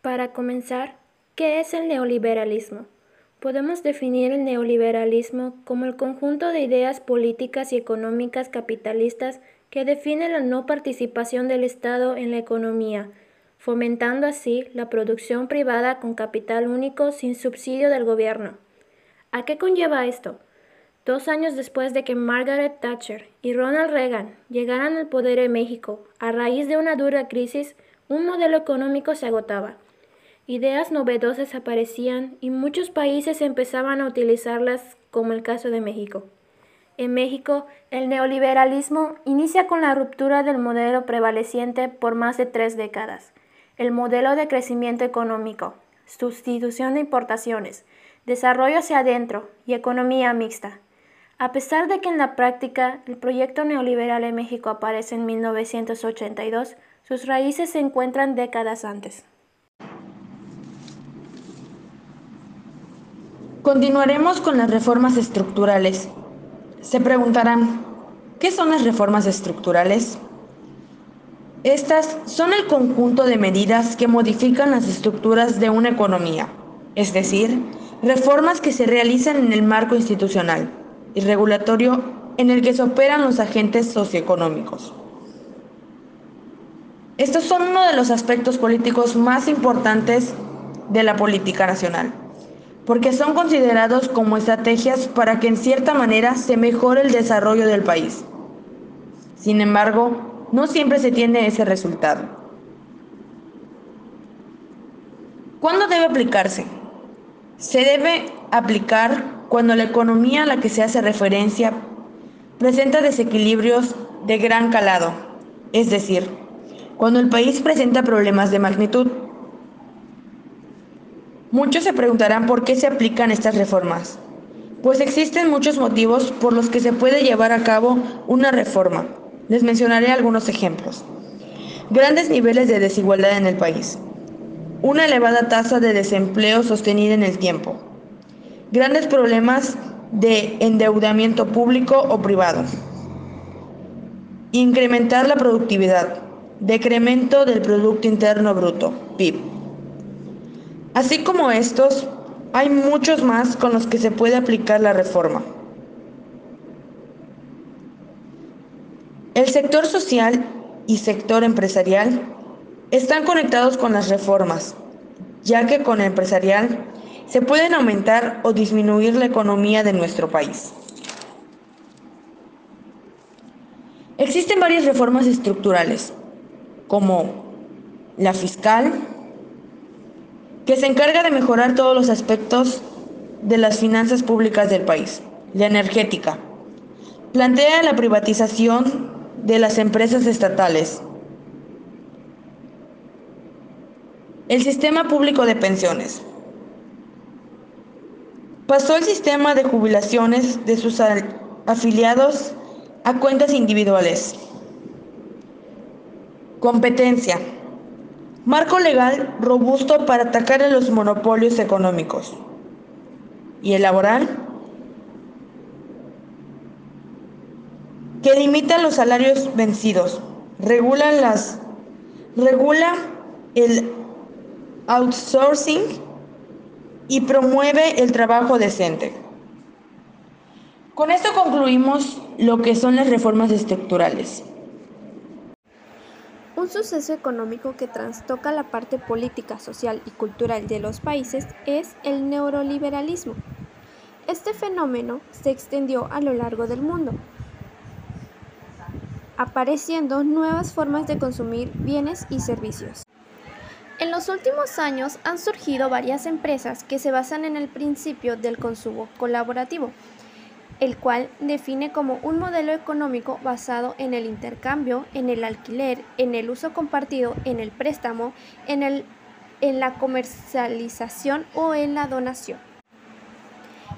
Para comenzar, ¿qué es el neoliberalismo? Podemos definir el neoliberalismo como el conjunto de ideas políticas y económicas capitalistas que define la no participación del Estado en la economía, fomentando así la producción privada con capital único sin subsidio del gobierno. ¿A qué conlleva esto? Dos años después de que Margaret Thatcher y Ronald Reagan llegaran al poder en México a raíz de una dura crisis, un modelo económico se agotaba Ideas novedosas aparecían y muchos países empezaban a utilizarlas, como el caso de México. En México, el neoliberalismo inicia con la ruptura del modelo prevaleciente por más de tres décadas, el modelo de crecimiento económico, sustitución de importaciones, desarrollo hacia adentro y economía mixta. A pesar de que en la práctica el proyecto neoliberal en México aparece en 1982, sus raíces se encuentran décadas antes. Continuaremos con las reformas estructurales. Se preguntarán, ¿qué son las reformas estructurales? Estas son el conjunto de medidas que modifican las estructuras de una economía, es decir, reformas que se realizan en el marco institucional y regulatorio en el que se operan los agentes socioeconómicos. Estos son uno de los aspectos políticos más importantes de la política nacional porque son considerados como estrategias para que en cierta manera se mejore el desarrollo del país. Sin embargo, no siempre se tiene ese resultado. ¿Cuándo debe aplicarse? Se debe aplicar cuando la economía a la que se hace referencia presenta desequilibrios de gran calado, es decir, cuando el país presenta problemas de magnitud Muchos se preguntarán por qué se aplican estas reformas. Pues existen muchos motivos por los que se puede llevar a cabo una reforma. Les mencionaré algunos ejemplos. Grandes niveles de desigualdad en el país. Una elevada tasa de desempleo sostenida en el tiempo. Grandes problemas de endeudamiento público o privado. Incrementar la productividad. Decremento del Producto Interno Bruto, PIB Así como estos, hay muchos más con los que se puede aplicar la reforma. El sector social y sector empresarial están conectados con las reformas, ya que con el empresarial se pueden aumentar o disminuir la economía de nuestro país. Existen varias reformas estructurales, como la fiscal, que se encarga de mejorar todos los aspectos de las finanzas públicas del país. La energética. Plantea la privatización de las empresas estatales. El sistema público de pensiones. Pasó el sistema de jubilaciones de sus afiliados a cuentas individuales. Competencia marco legal robusto para atacar a los monopolios económicos. Y el laboral, que limita los salarios vencidos, regula, las, regula el outsourcing y promueve el trabajo decente. Con esto concluimos lo que son las reformas estructurales. Un suceso económico que trastoca la parte política, social y cultural de los países es el neoliberalismo. Este fenómeno se extendió a lo largo del mundo, apareciendo nuevas formas de consumir bienes y servicios. En los últimos años han surgido varias empresas que se basan en el principio del consumo colaborativo, el cual define como un modelo económico basado en el intercambio, en el alquiler, en el uso compartido, en el préstamo, en, el, en la comercialización o en la donación.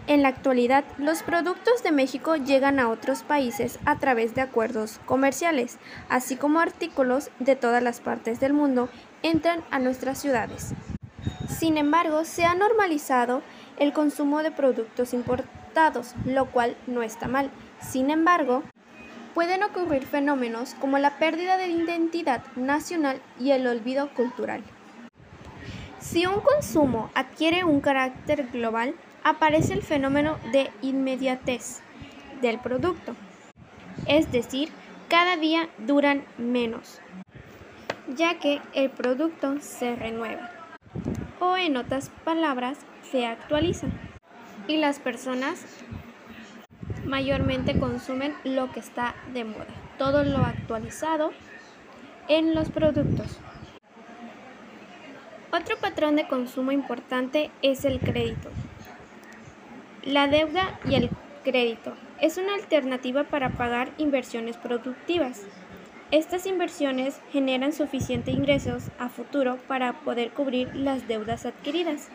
En la actualidad, los productos de México llegan a otros países a través de acuerdos comerciales, así como artículos de todas las partes del mundo entran a nuestras ciudades. Sin embargo, se ha normalizado el consumo de productos importados lo cual no está mal. Sin embargo, pueden ocurrir fenómenos como la pérdida de identidad nacional y el olvido cultural. Si un consumo adquiere un carácter global, aparece el fenómeno de inmediatez del producto. Es decir, cada día duran menos, ya que el producto se renueva o en otras palabras se actualiza y las personas mayormente consumen lo que está de moda, todo lo actualizado en los productos. Otro patrón de consumo importante es el crédito. La deuda y el crédito es una alternativa para pagar inversiones productivas. Estas inversiones generan suficientes ingresos a futuro para poder cubrir las deudas adquiridas.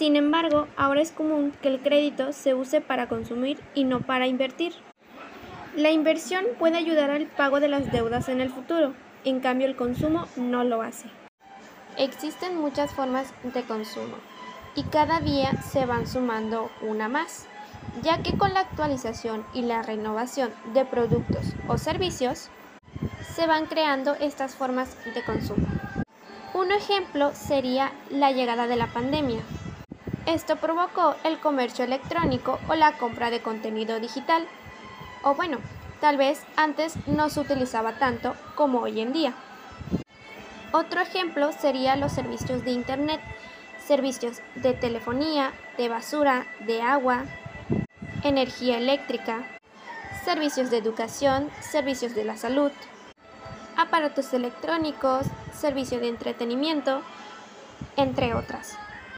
Sin embargo, ahora es común que el crédito se use para consumir y no para invertir. La inversión puede ayudar al pago de las deudas en el futuro, en cambio el consumo no lo hace. Existen muchas formas de consumo y cada día se van sumando una más, ya que con la actualización y la renovación de productos o servicios, se van creando estas formas de consumo. Un ejemplo sería la llegada de la pandemia. Esto provocó el comercio electrónico o la compra de contenido digital. O bueno, tal vez antes no se utilizaba tanto como hoy en día. Otro ejemplo sería los servicios de Internet, servicios de telefonía, de basura, de agua, energía eléctrica, servicios de educación, servicios de la salud, aparatos electrónicos, servicio de entretenimiento, entre otras.